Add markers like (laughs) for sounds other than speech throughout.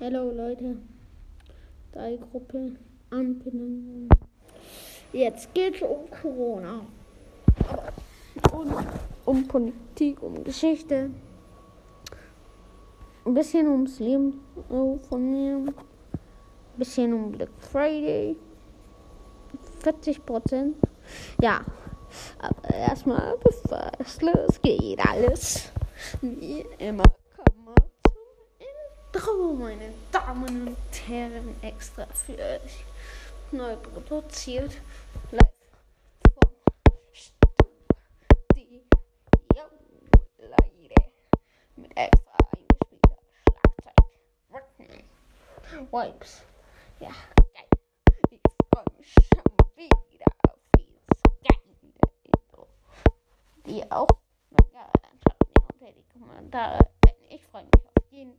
Hello Leute. Drei Gruppe Anbindung. Jetzt geht's um Corona. Und um Politik, um Geschichte. Ein bisschen ums Leben von mir. Ein bisschen um Black Friday. 40 Prozent. Ja. Aber erstmal, bevor es losgeht, alles. Wie immer Intro, meine Damen und Herren, extra für euch neu produziert. Live vom Studio, Leute. Mit extra eingespielter Schlagzeug. Vibes. Ja, geil. Ich freue mich schon wieder auf dieses geile Intro. Die auch? Ja, dann schreibt mir unter die Kommentare. Denn ich freue mich auf jeden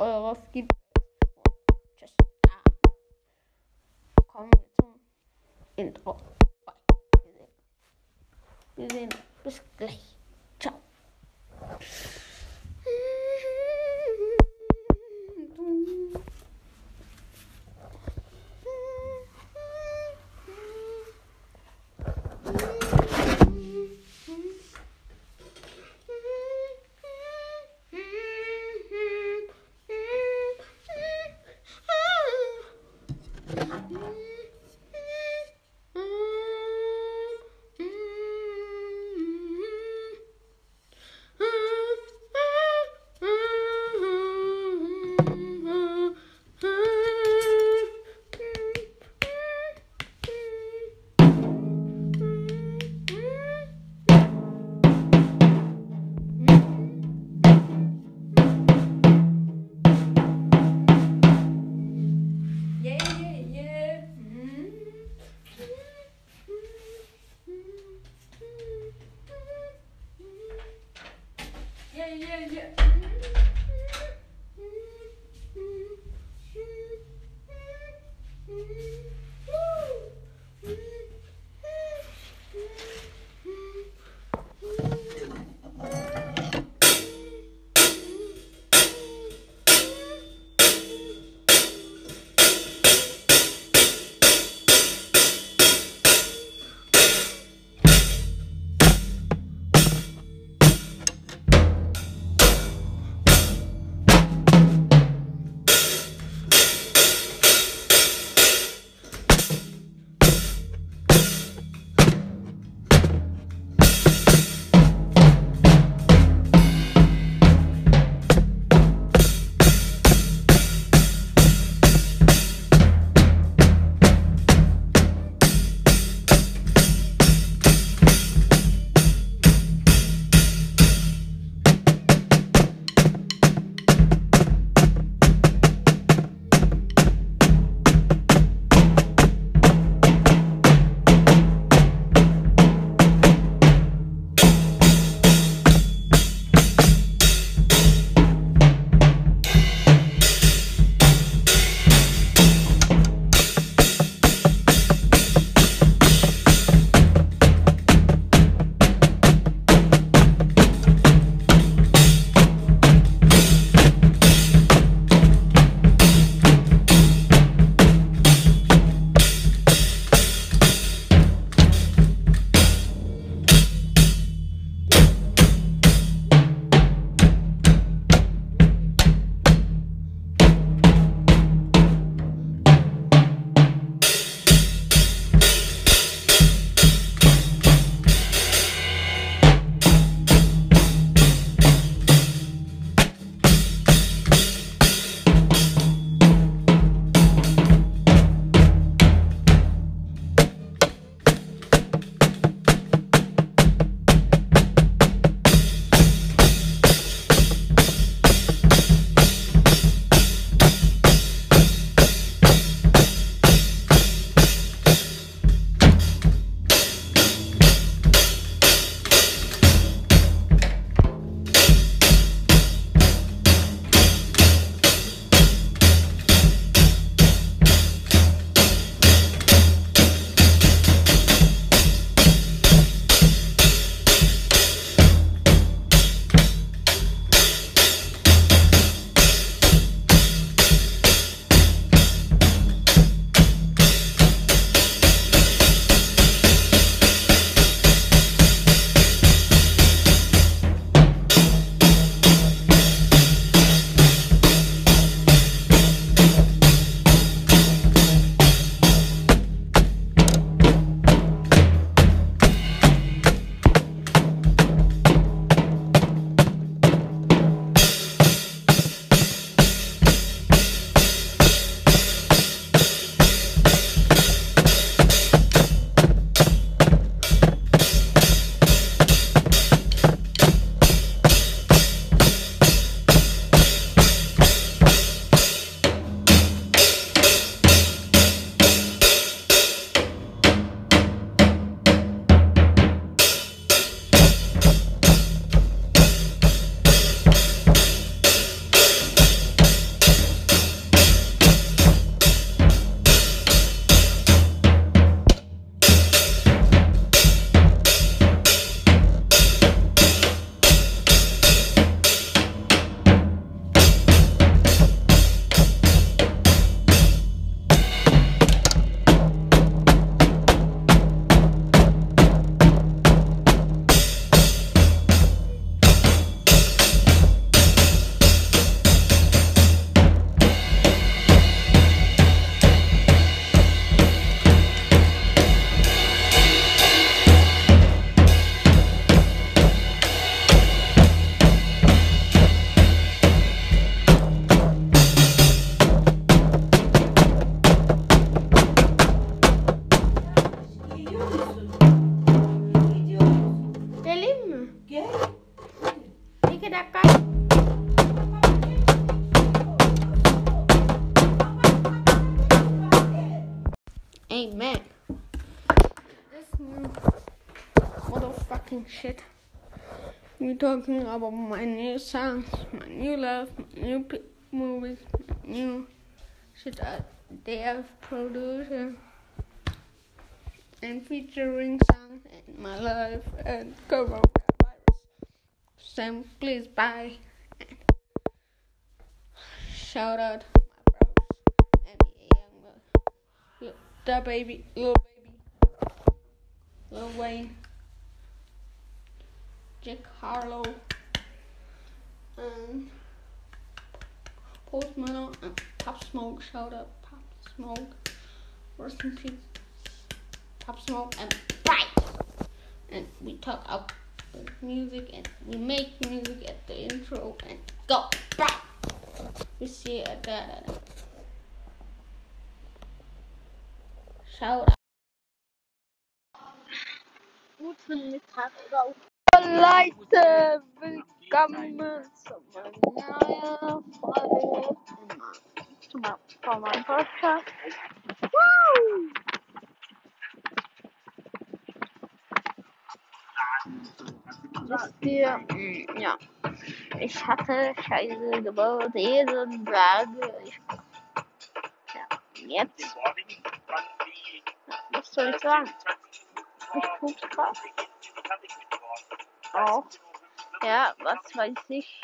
eure Feedback. Talking about my new songs, my new love, my new p- movies, my new shit that they have produced and featuring songs in my life and coronavirus. So please bye. And shout out my bros, NBA Youngboy, the baby, little baby, little Wayne. Jack Harlow and Post Malone and Pop Smoke. Shout out Pop Smoke. Rest in peace, Pop Smoke and Fight. And we talk the music and we make music at the intro and go back. We see it at that. Shout out. Guten Mittag, Frau Leute. Willkommen zu meiner neuen Folge von meinem- Podcast. Woo! Wisst ihr, mm, ja, ich hatte Scheiße gebaut, jeden Tag. Ja, jetzt, was soll ich sagen? Ich guck's grad. Auch. Ja, was weiß ich.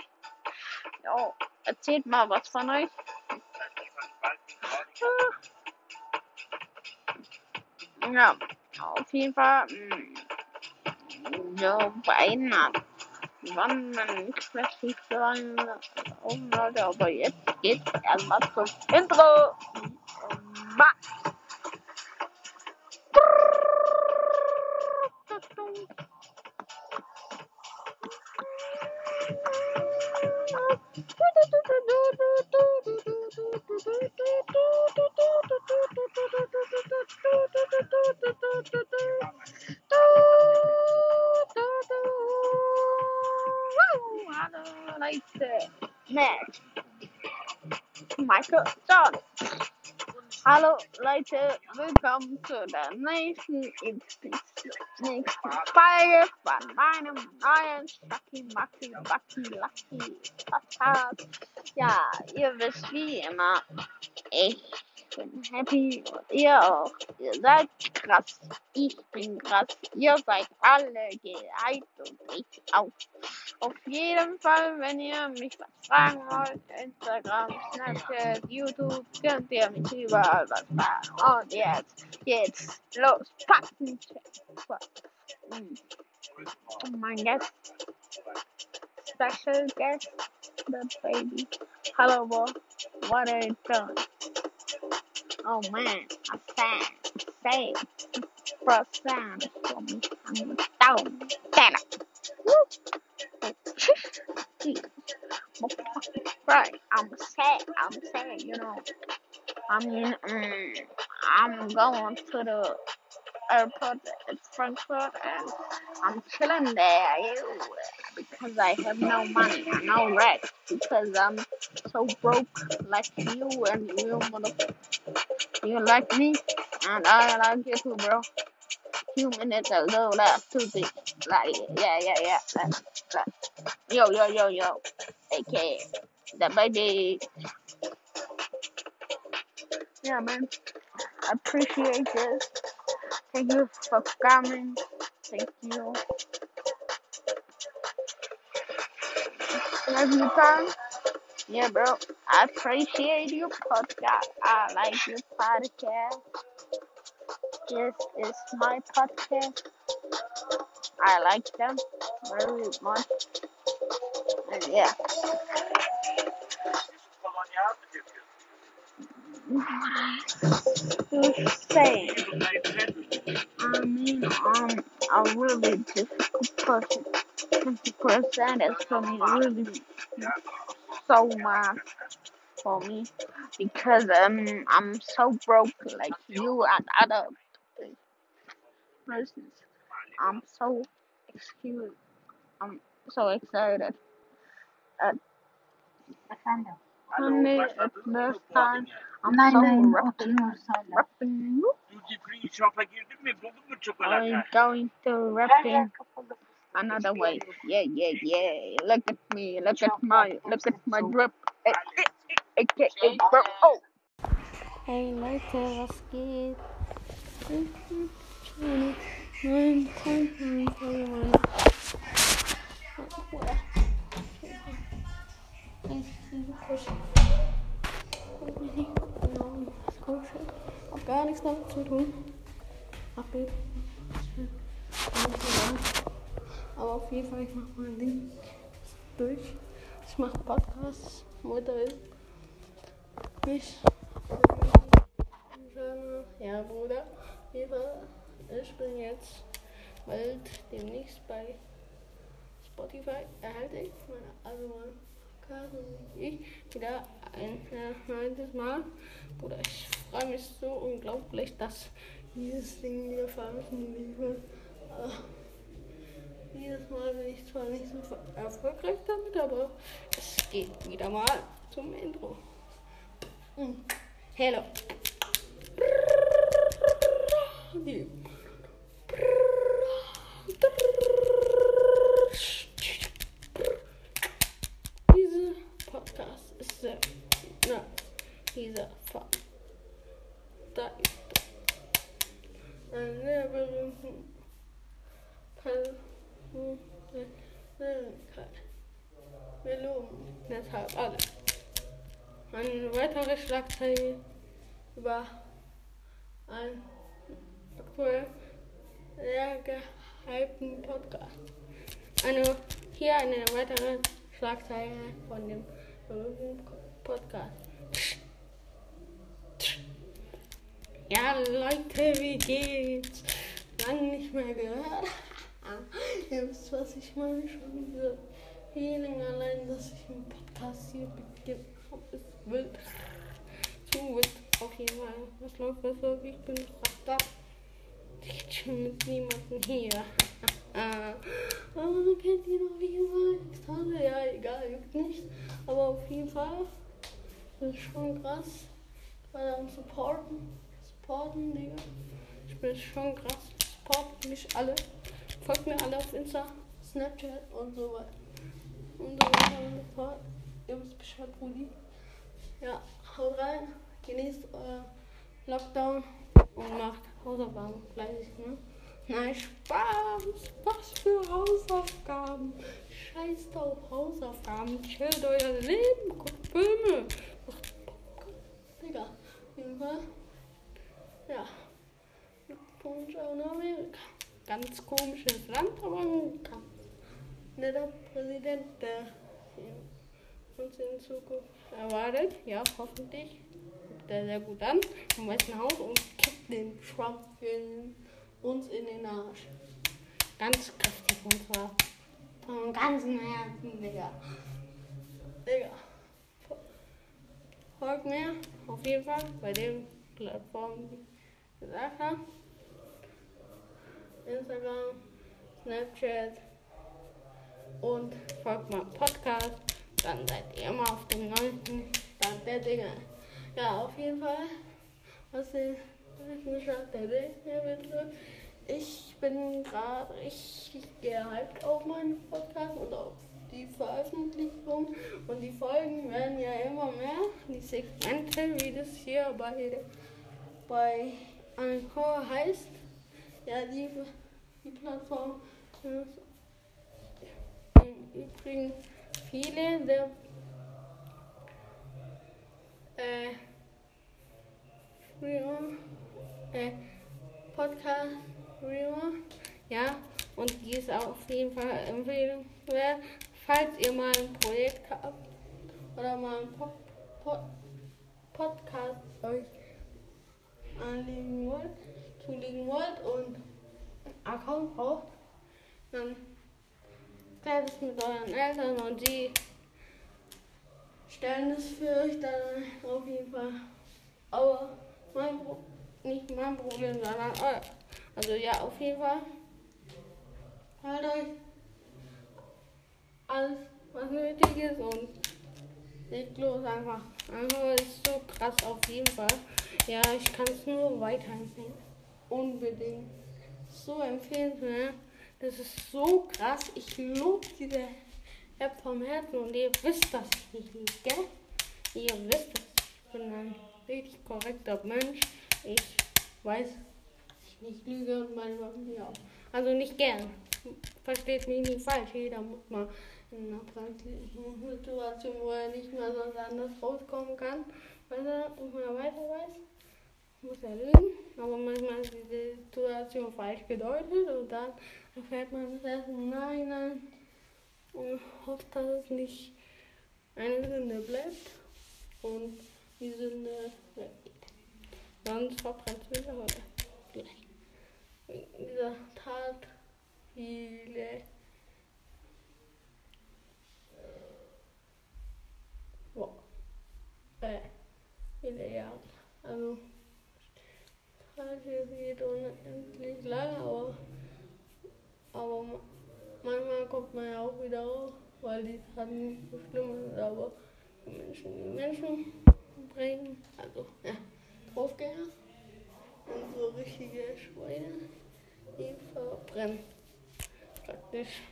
Ja, erzählt mal was von euch. Ja, auf jeden Fall. mm, So, beinahe. Wann man nicht richtig sagen, oh Leute, aber jetzt geht's erstmal zum Intro. Hallo Leute, Matt, Michael John. Hallo Leute, willkommen zu der nächsten, Episode- nächsten Folge von meinem Schacki Macki Backi Lucky. Ja, ihr wisst wie immer, ich bin happy und ihr auch. Ihr seid krass, ich bin krass, ihr seid alle gehypt und ich auch. Auf jeden Fall, wenn ihr mich was fragen wollt, Instagram, Snapchat, YouTube, könnt ihr mich überall was fragen. Und jetzt geht's los. Packen. Oh mein guest, Special guest, the baby. Hello, boy. What are you doing? Oh man, fan. Say, for fan for me. I'm down. It. Woo. Right, I'm sad. I'm sad, you know. I mean, um, I'm going to the airport at Frankfurt and I'm chilling there ew, because I have no money, no rest, because I'm so broke like you and you motherfucker. You like me, and I like you too, bro. Few minutes ago, that stupid. Like, yeah, yeah, yeah. That, that. Yo, yo, yo, yo. Okay, the baby. Yeah, man. I appreciate this. Thank you for coming. Thank you. Love you, time. Yeah, bro. I appreciate your podcast. I like your podcast. This is my podcast. I like them very much. And yeah. To say, I mean, I'm a really difficult person. Fifty percent is for me really so much for me because um I'm so broke like you and other persons. I'm so excuse. I'm so excited. At Sunday at this time, I'm Nein, so nein, rapping, otur söyle. rapping. Duty free shop'a girdin mi? Buldun mu I'm going to rapping. another way. Yeah, yeah, yeah. Look at me, look at my, look at my drip. AKA bro. Oh. Hey Leute, was geht? Neun, neun, Hab gar nichts damit zu tun. Abbeben. Aber auf jeden Fall, ich mach mein Ding durch. Ich mach Podcasts. Mutter ist nicht. Ja, Bruder. Ich bin jetzt bald demnächst bei Spotify erhalte ich meine also Ich wieder ein neuntes Mal. Bruder, ich freue mich so unglaublich, dass dieses Ding wieder veröffentlicht wird. Aber jedes Mal bin ich zwar nicht so erfolgreich damit, aber es geht wieder mal zum Intro. Hm. Hello. Die. Dieser Podcast ist sehr. Na, dieser Podcast. Da ist ein sehr berühmten Persönlichkeit. Wir loben deshalb alle. Eine weitere Schlagzeile über einen aktuell sehr gehypten Podcast. Eine, hier eine weitere Schlagzeile von dem Podcast. Ja, Leute, wie geht's? Lang nicht mehr gehört. Ihr wisst, was ich meine. Schon diese Feeling allein, dass ich einen Podcast hier beginne. Wird zu wild. Auf jeden Fall. Was läuft, was läuft? Ich bin da. Ich chill mit niemandem hier. Aber kennt ihr noch wie immer? Ja, egal, juckt nicht. Aber auf jeden Fall. Das ist schon krass. Weil am Supporten. Supporten, Digga. Ich bin schon krass. Support mich alle. Folgt mir alle auf Insta, Snapchat und so weiter. Und so weiter. Ihr wisst Bescheid, Brudi. Ja, haut rein. Genießt euer Lockdown und macht Hausaufgaben fleißig, ne? Nein, Spaß! Was für Hausaufgaben! Scheißt auf Hausaufgaben, chillt euer Leben, guckt Filme, macht. Digga, auf jeden Fall. Ja. Glückwunsch an Amerika. Ganz komisches Land, aber ganz netter Präsident, der uns in Zukunft erwartet. Ja, hoffentlich. Guckt er sehr gut an im Weißen Haus und kippt den Trump in, uns in den Arsch. Ganz kräftig und zwar vom ganzen Herzen, Digga. Digga. Folgt mir auf jeden Fall bei den Plattformen, die ich gesagt habe. Instagram, Snapchat und folgt meinem Podcast. Dann seid ihr immer auf dem neuesten Stand der Dinge. Ja, auf jeden Fall, was den neuesten Stand der Dinge. Ich bin gerade richtig gehypt auf meinen Podcast und auf die Veröffentlichung. Und die Folgen werden ja immer mehr. Die Segmente, wie das hier bei, bei Anchor heißt. Ja, die, die Plattform ist im Übrigen viele der äh, früher, äh, Podcast früher, ja, und die ist auf jeden Fall empfehlenswert, falls ihr mal ein Projekt habt oder mal einen Pod, Pod, Podcast euch anlegen wollt, zulegen wollt und Account braucht, dann klärt es mit euren Eltern und die stellen es für euch dann auf jeden Fall. Aber mein Pro nicht mein Problem, sondern euer. Also ja, auf jeden Fall. Halt euch alles, was nötig ist und legt los einfach. Also ist so krass auf jeden Fall. Ja, ich kann es nur weiterempfehlen. Unbedingt. So empfehlen, ne? Das ist so krass. Ich lobe diese App vom Herzen und ihr wisst das nicht, gell? Ihr wisst das. Ich bin ein richtig korrekter Mensch. Ich weiß, ich nicht lüge und manchmal ja. Also nicht gern. Versteht mich nicht falsch. Jeder muss mal in einer praktischen Situation, wo er nicht mehr sonst anders rauskommen kann, weil er nicht mehr weiter weiß, muss er lügen. Aber manchmal ist die Situation falsch gedeutet und dann erfährt man erst im Nachhinein und hofft, dass es nicht eine Sünde bleibt und die Sünde weggeht. Sonst verbrennt es wieder heute. Gleich. Wegen dieser Tat viele Boah. Äh, viele Jahre. Also, halt geht unendlich lange, aber, aber manchmal kommt man ja auch wieder raus, weil die Taten nicht so schlimm sind, aber die Menschen, die Menschen bringen, also, ja, Draufgänger und so richtige Schweine, die verbrennen. Praktisch.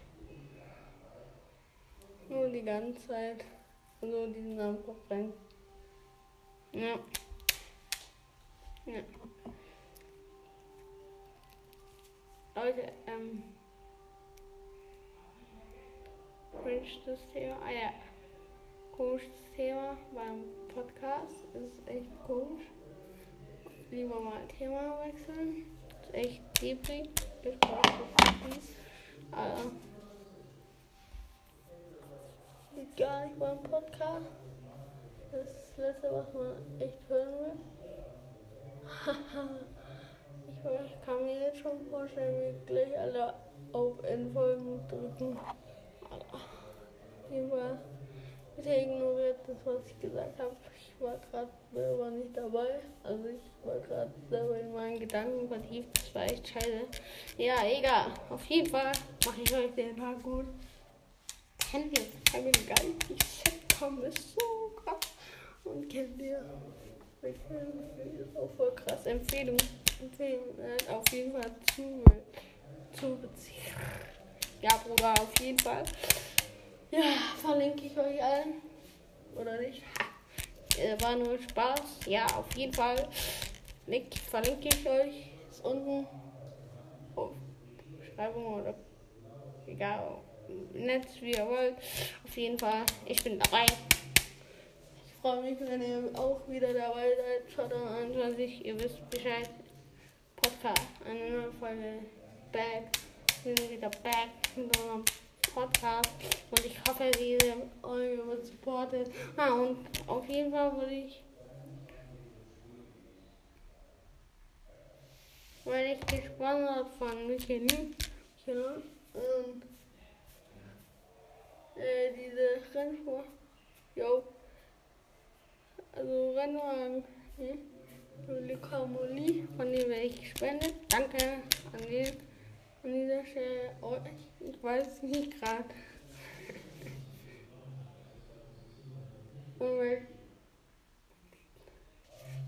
Nur die ganze Zeit so diesen Namen verbrennen. Ja. Ja. Leute, ähm. Komisches Thema. Ah ja. Komisches Thema beim Podcast. Ist echt komisch. Lieber mal Thema wechseln. Ist echt deepig. Ich brauche es Aber gar nicht beim Podcast. Das letzte, was man echt hören will. (laughs) ich kann mir jetzt schon vorstellen, wie gleich alle auf Endfolgen drücken. Jedenfalls bitte ignoriert das, was ich gesagt habe. Ich war gerade selber nicht dabei. Also ich war gerade selber in meinen Gedanken vertieft. Das war echt scheiße. Ja, egal. Auf jeden Fall mache ich euch den Tag gut kennt ihr Family Guy? Die Sitcom ist so krass. Und kennt ihr? Auch voll krass. Empfehlung. Empfehlung. Äh, auf jeden Fall zu, zu beziehen. Ja, Bruder, auf jeden Fall. Ja, verlinke ich euch allen. Oder nicht? Äh, war nur Spaß. Ja, auf jeden Fall. Link verlinke ich euch. Ist unten. Oh, Beschreibung oder egal nett, wie ihr wollt. Auf jeden Fall, ich bin dabei. Freue mich, wenn ihr auch wieder dabei seid. 2021, ihr wisst Bescheid. Podcast, eine neue Folge. Back. Wir sind wieder back mit unserem Podcast. Und ich hoffe, Folge wird supportet. Ah, und auf jeden Fall würde ich. Weil ich gesponsert von Michelin. Genau. Und äh, diese Rennsport. Jo. Also Rennwagen. Hm? Lykamoli, von dem werde ich gespendet. Danke an den an dieser Stelle. Oh, ich, ich weiß es nicht gerade.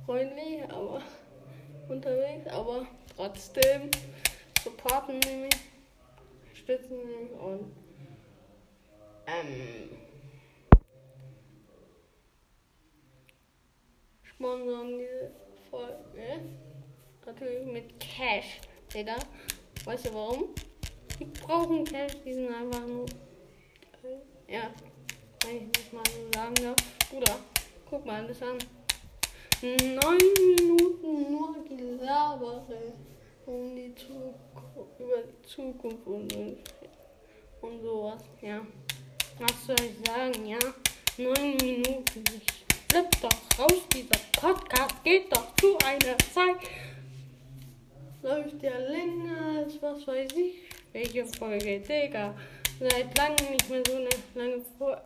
freundlich, aber unterwegs, aber trotzdem supporten nämlich, stützen nämlich und ähm, sponsern diese Folge. Natürlich mit Cash. Ihr? Weißt du warum? Die brauchen Cash, die sind einfach nur. Ja, wenn ich das mal so sagen darf. Bruder, guck mal das an. Neun Minuten nur Gelabere um die Zukunft, über die Zukunft und, und sowas, ja was soll ich sagen, ja? Neun Minuten. Ich flipp doch raus, dieser Podcast geht doch zu einer Zeit. Läuft ja länger als was weiß ich. Welche Folge, Digga. Seit langem nicht mehr so eine lange Folge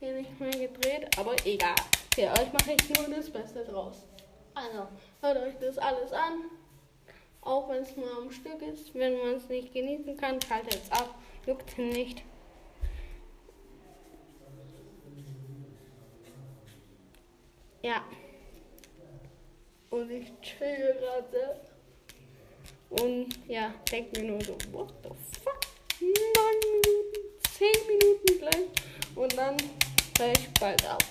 nicht mehr gedreht, aber egal. Für euch mache ich nur das Beste draus. Also, hört euch das alles an. Auch wenn es nur am Stück ist. Wenn man es nicht genießen kann, schaltet es ab. Juckt nicht. Ja. Und ich chill gerade. Und ja, denke mir nur so, what the fuck? neun Minuten, zehn Minuten gleich und dann höre ich bald ab.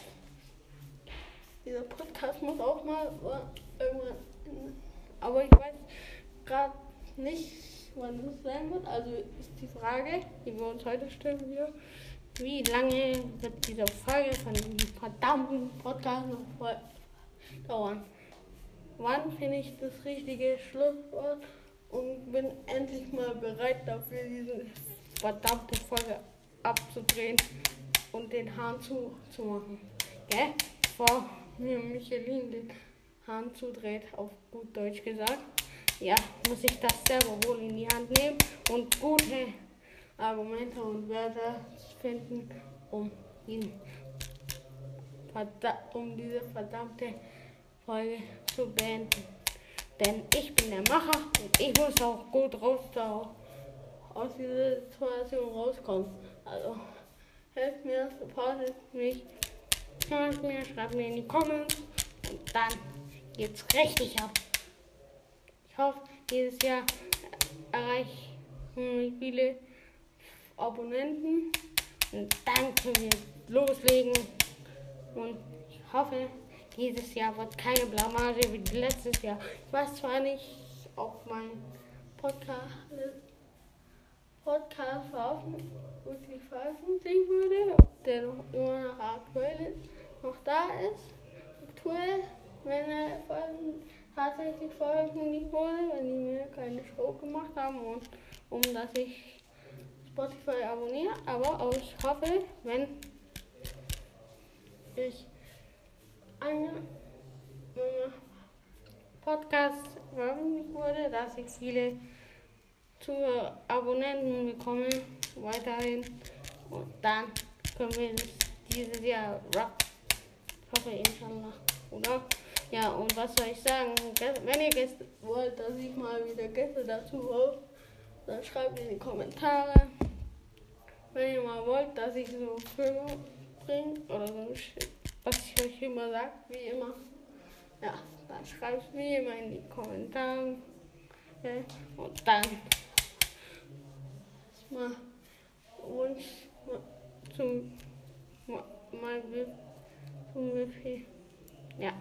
Dieser Podcast muss auch mal irgendwann, aber ich weiß gerade nicht, wann es sein wird. Also ist die Frage, die wir uns heute stellen, wir, wie lange wird diese Folge von dem verdammten Podcast noch dauern? Wann finde ich das richtige Schlusswort und bin endlich mal bereit dafür, diese verdammte Folge abzudrehen und den Hahn zu, zu machen. Gell? Bevor mir Michelin den Hahn zudreht, auf gut Deutsch gesagt, ja, muss ich das selber wohl in die Hand nehmen und gute Argumente und Wörter finden, um, ihn, um diese verdammte Folge zu beenden. Denn ich bin der Macher und ich muss auch gut raus aus dieser Situation rauskommen. Also helft mir, supportet mich, hört mir, schreibt mir in die Comments und dann geht's richtig ab. Ich hoffe, dieses Jahr erreichen viele Abonnenten. Und dann können wir loslegen. Und ich hoffe, dieses Jahr wird keine Blamage wie letztes Jahr. Ich weiß zwar nicht, ob mein Podcast, Podcast wirklich veröffentlicht wurde, ob der noch immer noch aktuell ist, noch da ist, aktuell, wenn er tatsächlich veröffentlicht wurde, wenn die mir keine Show gemacht haben und um dass ich Spotify abonniere, aber ich hoffe, wenn ich eine Podcast veröffentlicht wurde, dass ich viele Zuhörer, Abonnenten bekomme, weiterhin. Und dann können wir dieses Jahr rock. Hoffe, inshallah. Oder? Ja, und was soll ich sagen? Wenn ihr Gäste wollt, dass ich mal wieder Gäste dazu habe, dann schreibt in die Kommentare. Wenn ihr mal wollt, dass ich so Filme bringe oder so was ich euch immer sage, wie immer. Ja, dann schreibt es mir immer in die Kommentare. Ja, und dann mal Wunsch zum mal zum Buffet. Ja,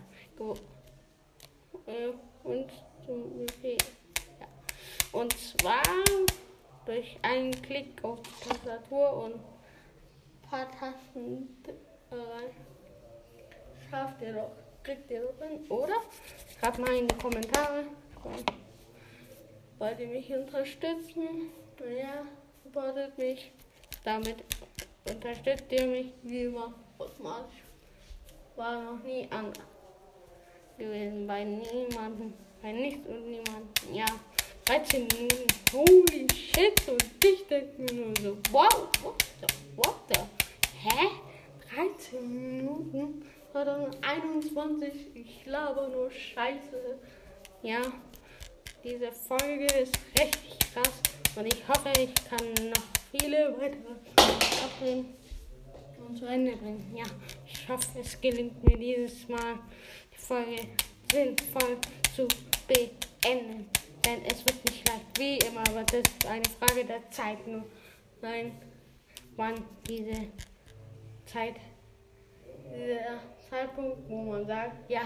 äh, Wunsch zum Buffet. Ja. Und zwar durch einen Klick auf die Tastatur und ein paar Tasten äh, schafft ihr doch, kriegt ihr doch hin, oder? Schreibt mal in die Kommentare. Wollt ihr mich unterstützen? Naja, supportet mich. Damit unterstützt ihr mich wie immer automatisch. War noch nie anders gewesen bei niemandem, bei nichts und niemandem. Ja, 13 Minuten, holy shit, und ich denke mir nur so, wow, what the, what the, hä? 13 Minuten? 2021. Ich laber nur Scheiße. Ja, diese Folge ist richtig krass und ich hoffe, ich kann noch viele weitere aufnehmen und zu Ende bringen. Ja, ich hoffe, es gelingt mir dieses Mal, die Folge sinnvoll zu beenden. Denn es wird nicht leicht, wie immer, aber das ist eine Frage der Zeit nur. Nein, wann diese Zeit, dieser Zeitpunkt, wo man sagt, ja,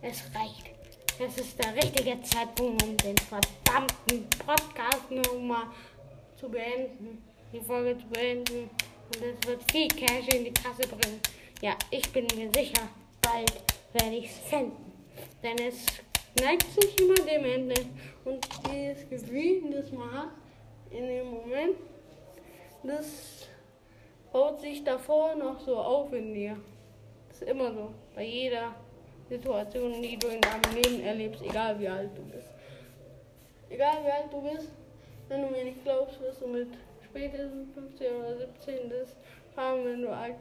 es reicht. Es ist der richtige Zeitpunkt, um den verdammten Podcast nochmal zu beenden, die Folge zu beenden. Und es wird viel Cash in die Kasse bringen. Ja, ich bin mir sicher, bald werde ich es finden. Denn es neigt sich immer dem Ende. Und dieses Gefühl, das man hat in dem Moment, das baut sich davor noch so auf in dir ist immer so. Bei jeder Situation, die du in deinem Leben erlebst, egal wie alt du bist. Egal wie alt du bist, wenn du mir nicht glaubst, wirst du mit spätestens 15 oder 17 das haben, wenn du alt,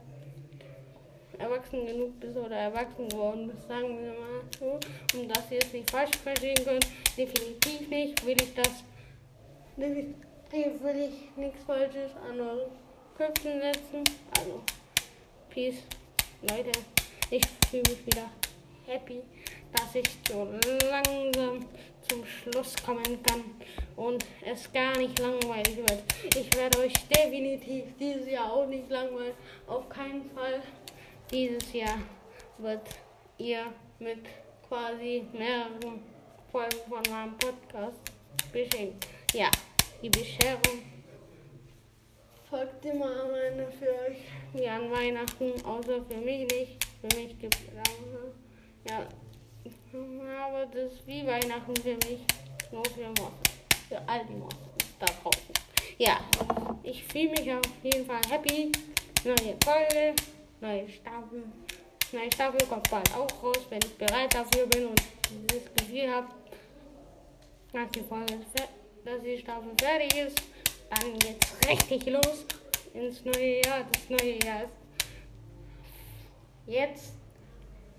erwachsen genug bist oder erwachsen geworden bist, sagen wir mal so, um das jetzt nicht falsch verstehen können. Definitiv nicht will ich das, definitiv will ich nichts Falsches an eure Köpfen setzen. Also, Peace. Leute, ich fühle mich wieder happy, dass ich so langsam zum Schluss kommen kann und es gar nicht langweilig wird. Ich werde euch definitiv dieses Jahr auch nicht langweilen. Auf keinen Fall. Dieses Jahr wird ihr mit quasi mehreren Folgen von meinem Podcast beschenkt. Ja, die Bescherung folgt immer am Ende für euch wie an Weihnachten, außer für mich nicht. Für mich gibt es ja, aber das ist wie Weihnachten für mich, nur für Monster, für all die Monster da draußen. Ja, ich fühle mich auf jeden Fall happy. Neue Folge, neue Staffel. Neue Staffel kommt bald auch raus, wenn ich bereit dafür bin und das Gefühl habe, dass die Folge, dass die Staffel fertig ist, dann geht's richtig los ins neue Jahr. Das neue Jahr ist jetzt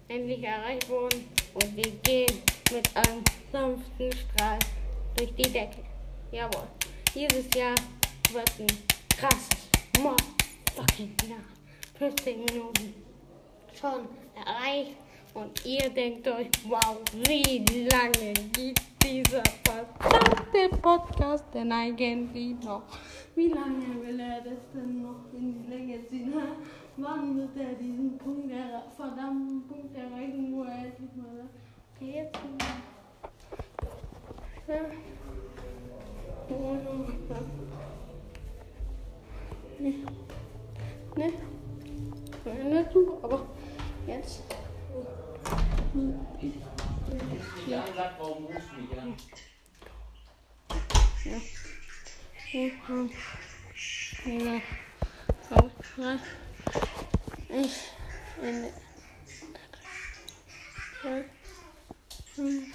endlich erreicht worden und wir gehen mit einem sanften Strahl durch die Decke. Jawohl, dieses Jahr wird ein krasses Motherfucking Jahr. 15 Minuten schon erreicht und ihr denkt euch, wow, wie lange geht dieser verdammte Podcast denn eigentlich noch? Wie lange will er das denn noch in die Länge ziehen? Wann wird er diesen Punkt, er verdammten Punkt erreichen, wo er endlich mal sagt, okay, jetzt ja. Ne? Ne? Nicht super, aber jetzt. Ja? Ja. Ja. Ja. Ich. In. Ja. Hm.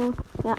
Okay.